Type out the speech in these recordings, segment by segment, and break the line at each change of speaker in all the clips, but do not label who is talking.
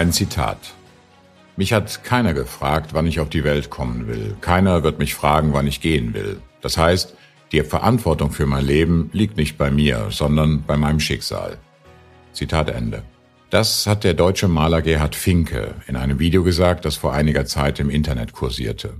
Ein Zitat. Mich hat keiner gefragt, wann ich auf die Welt kommen will. Keiner wird mich fragen, wann ich gehen will. Das heißt, die Verantwortung für mein Leben liegt nicht bei mir, sondern bei meinem Schicksal. Zitat Ende. Das hat der deutsche Maler Gerhard Finke in einem Video gesagt, das vor einiger Zeit im Internet kursierte.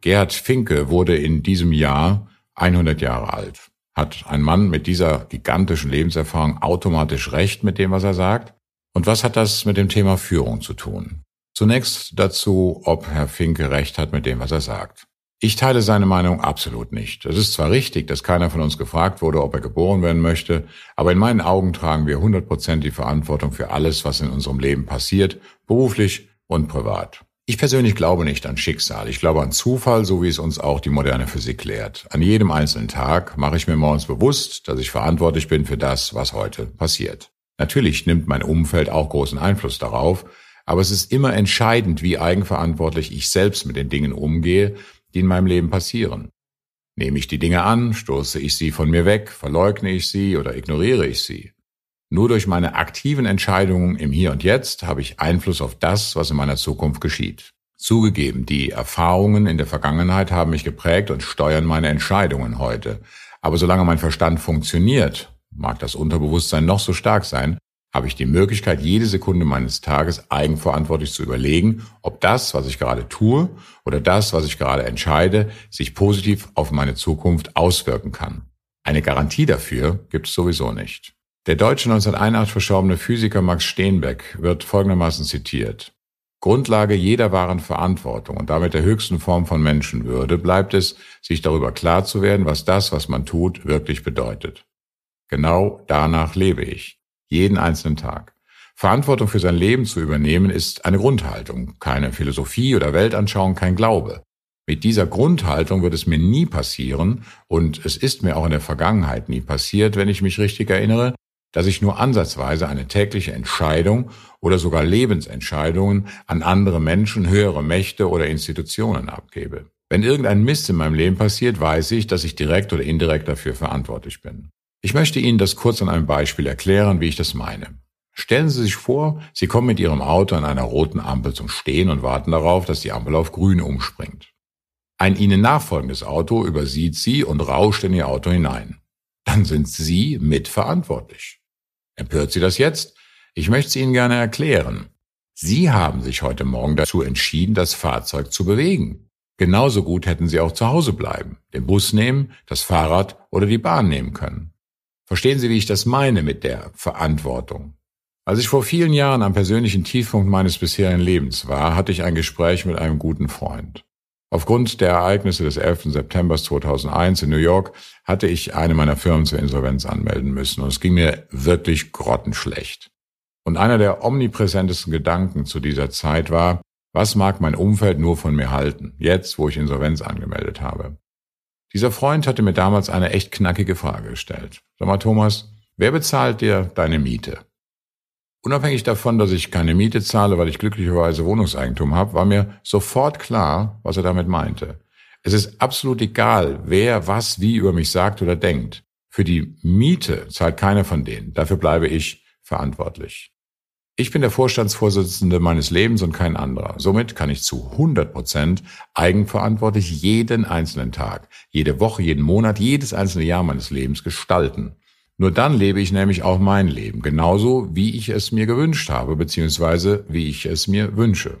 Gerhard Finke wurde in diesem Jahr 100 Jahre alt. Hat ein Mann mit dieser gigantischen Lebenserfahrung automatisch recht mit dem, was er sagt? Und was hat das mit dem Thema Führung zu tun? Zunächst dazu, ob Herr Finke recht hat mit dem, was er sagt. Ich teile seine Meinung absolut nicht. Es ist zwar richtig, dass keiner von uns gefragt wurde, ob er geboren werden möchte, aber in meinen Augen tragen wir 100 Prozent die Verantwortung für alles, was in unserem Leben passiert, beruflich und privat. Ich persönlich glaube nicht an Schicksal. Ich glaube an Zufall, so wie es uns auch die moderne Physik lehrt. An jedem einzelnen Tag mache ich mir morgens bewusst, dass ich verantwortlich bin für das, was heute passiert. Natürlich nimmt mein Umfeld auch großen Einfluss darauf, aber es ist immer entscheidend, wie eigenverantwortlich ich selbst mit den Dingen umgehe, die in meinem Leben passieren. Nehme ich die Dinge an, stoße ich sie von mir weg, verleugne ich sie oder ignoriere ich sie. Nur durch meine aktiven Entscheidungen im Hier und Jetzt habe ich Einfluss auf das, was in meiner Zukunft geschieht. Zugegeben, die Erfahrungen in der Vergangenheit haben mich geprägt und steuern meine Entscheidungen heute. Aber solange mein Verstand funktioniert mag das Unterbewusstsein noch so stark sein, habe ich die Möglichkeit, jede Sekunde meines Tages eigenverantwortlich zu überlegen, ob das, was ich gerade tue oder das, was ich gerade entscheide, sich positiv auf meine Zukunft auswirken kann. Eine Garantie dafür gibt es sowieso nicht. Der deutsche 1981 verstorbene Physiker Max Steenbeck wird folgendermaßen zitiert. Grundlage jeder wahren Verantwortung und damit der höchsten Form von Menschenwürde bleibt es, sich darüber klar zu werden, was das, was man tut, wirklich bedeutet. Genau danach lebe ich. Jeden einzelnen Tag. Verantwortung für sein Leben zu übernehmen ist eine Grundhaltung, keine Philosophie oder Weltanschauung, kein Glaube. Mit dieser Grundhaltung wird es mir nie passieren, und es ist mir auch in der Vergangenheit nie passiert, wenn ich mich richtig erinnere, dass ich nur ansatzweise eine tägliche Entscheidung oder sogar Lebensentscheidungen an andere Menschen, höhere Mächte oder Institutionen abgebe. Wenn irgendein Mist in meinem Leben passiert, weiß ich, dass ich direkt oder indirekt dafür verantwortlich bin. Ich möchte Ihnen das kurz an einem Beispiel erklären, wie ich das meine. Stellen Sie sich vor, Sie kommen mit Ihrem Auto an einer roten Ampel zum Stehen und warten darauf, dass die Ampel auf grün umspringt. Ein Ihnen nachfolgendes Auto übersieht Sie und rauscht in Ihr Auto hinein. Dann sind Sie mitverantwortlich. Empört Sie das jetzt? Ich möchte es Ihnen gerne erklären. Sie haben sich heute Morgen dazu entschieden, das Fahrzeug zu bewegen. Genauso gut hätten Sie auch zu Hause bleiben, den Bus nehmen, das Fahrrad oder die Bahn nehmen können. Verstehen Sie, wie ich das meine mit der Verantwortung? Als ich vor vielen Jahren am persönlichen Tiefpunkt meines bisherigen Lebens war, hatte ich ein Gespräch mit einem guten Freund. Aufgrund der Ereignisse des 11. September 2001 in New York hatte ich eine meiner Firmen zur Insolvenz anmelden müssen und es ging mir wirklich grottenschlecht. Und einer der omnipräsentesten Gedanken zu dieser Zeit war, was mag mein Umfeld nur von mir halten, jetzt wo ich Insolvenz angemeldet habe? Dieser Freund hatte mir damals eine echt knackige Frage gestellt. Sag mal, Thomas, wer bezahlt dir deine Miete? Unabhängig davon, dass ich keine Miete zahle, weil ich glücklicherweise Wohnungseigentum habe, war mir sofort klar, was er damit meinte. Es ist absolut egal, wer was wie über mich sagt oder denkt. Für die Miete zahlt keiner von denen. Dafür bleibe ich verantwortlich. Ich bin der Vorstandsvorsitzende meines Lebens und kein anderer. Somit kann ich zu 100 Prozent eigenverantwortlich jeden einzelnen Tag, jede Woche, jeden Monat, jedes einzelne Jahr meines Lebens gestalten. Nur dann lebe ich nämlich auch mein Leben, genauso wie ich es mir gewünscht habe, beziehungsweise wie ich es mir wünsche.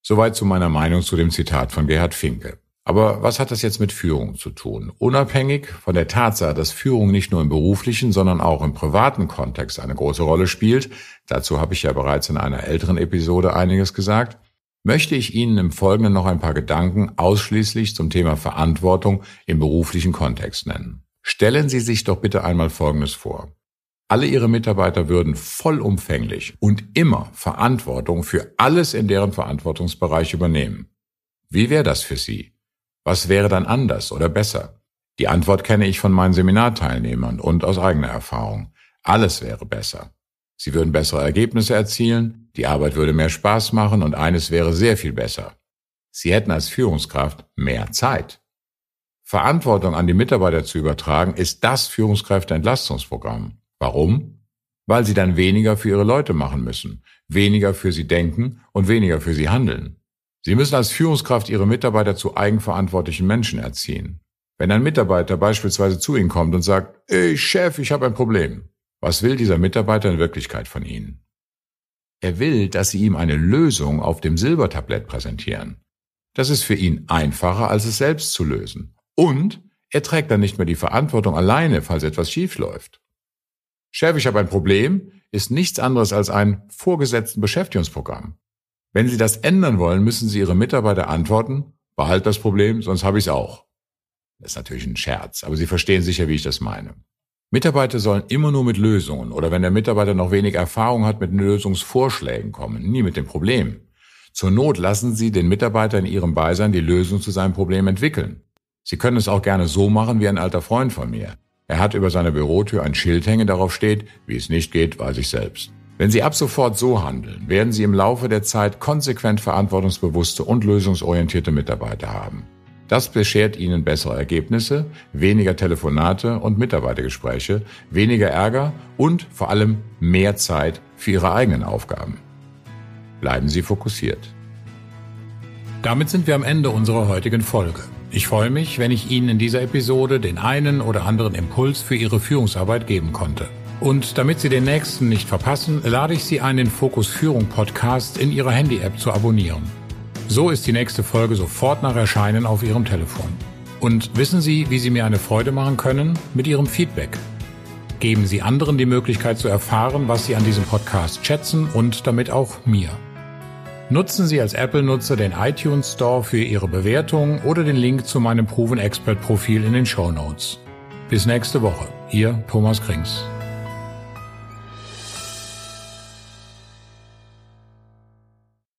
Soweit zu meiner Meinung zu dem Zitat von Gerhard Finke. Aber was hat das jetzt mit Führung zu tun? Unabhängig von der Tatsache, dass Führung nicht nur im beruflichen, sondern auch im privaten Kontext eine große Rolle spielt, dazu habe ich ja bereits in einer älteren Episode einiges gesagt, möchte ich Ihnen im Folgenden noch ein paar Gedanken ausschließlich zum Thema Verantwortung im beruflichen Kontext nennen. Stellen Sie sich doch bitte einmal Folgendes vor. Alle ihre Mitarbeiter würden vollumfänglich und immer Verantwortung für alles in deren Verantwortungsbereich übernehmen. Wie wäre das für Sie? Was wäre dann anders oder besser? Die Antwort kenne ich von meinen Seminarteilnehmern und aus eigener Erfahrung. Alles wäre besser. Sie würden bessere Ergebnisse erzielen, die Arbeit würde mehr Spaß machen und eines wäre sehr viel besser. Sie hätten als Führungskraft mehr Zeit. Verantwortung an die Mitarbeiter zu übertragen, ist das Führungskräfteentlastungsprogramm. Warum? Weil sie dann weniger für ihre Leute machen müssen, weniger für sie denken und weniger für sie handeln. Sie müssen als Führungskraft ihre Mitarbeiter zu eigenverantwortlichen Menschen erziehen. Wenn ein Mitarbeiter beispielsweise zu Ihnen kommt und sagt, ey Chef, ich habe ein Problem, was will dieser Mitarbeiter in Wirklichkeit von Ihnen? Er will, dass Sie ihm eine Lösung auf dem Silbertablett präsentieren. Das ist für ihn einfacher, als es selbst zu lösen. Und er trägt dann nicht mehr die Verantwortung alleine, falls etwas schief läuft. Chef, ich habe ein Problem, ist nichts anderes als ein vorgesetzten Beschäftigungsprogramm. Wenn Sie das ändern wollen, müssen Sie Ihre Mitarbeiter antworten, behalt das Problem, sonst habe ich es auch. Das ist natürlich ein Scherz, aber Sie verstehen sicher, wie ich das meine. Mitarbeiter sollen immer nur mit Lösungen oder wenn der Mitarbeiter noch wenig Erfahrung hat, mit Lösungsvorschlägen kommen, nie mit dem Problem. Zur Not lassen Sie den Mitarbeiter in Ihrem Beisein die Lösung zu seinem Problem entwickeln. Sie können es auch gerne so machen wie ein alter Freund von mir. Er hat über seine Bürotür ein Schild hängen, darauf steht, wie es nicht geht, weiß ich selbst. Wenn Sie ab sofort so handeln, werden Sie im Laufe der Zeit konsequent verantwortungsbewusste und lösungsorientierte Mitarbeiter haben. Das beschert Ihnen bessere Ergebnisse, weniger Telefonate und Mitarbeitergespräche, weniger Ärger und vor allem mehr Zeit für Ihre eigenen Aufgaben. Bleiben Sie fokussiert.
Damit sind wir am Ende unserer heutigen Folge. Ich freue mich, wenn ich Ihnen in dieser Episode den einen oder anderen Impuls für Ihre Führungsarbeit geben konnte. Und damit Sie den nächsten nicht verpassen, lade ich Sie ein, den Fokus Führung Podcast in Ihrer Handy-App zu abonnieren. So ist die nächste Folge sofort nach Erscheinen auf Ihrem Telefon. Und wissen Sie, wie Sie mir eine Freude machen können? Mit Ihrem Feedback. Geben Sie anderen die Möglichkeit zu erfahren, was Sie an diesem Podcast schätzen und damit auch mir. Nutzen Sie als Apple-Nutzer den iTunes Store für Ihre Bewertung oder den Link zu meinem Proven Expert Profil in den Show Notes. Bis nächste Woche. Ihr Thomas Krings.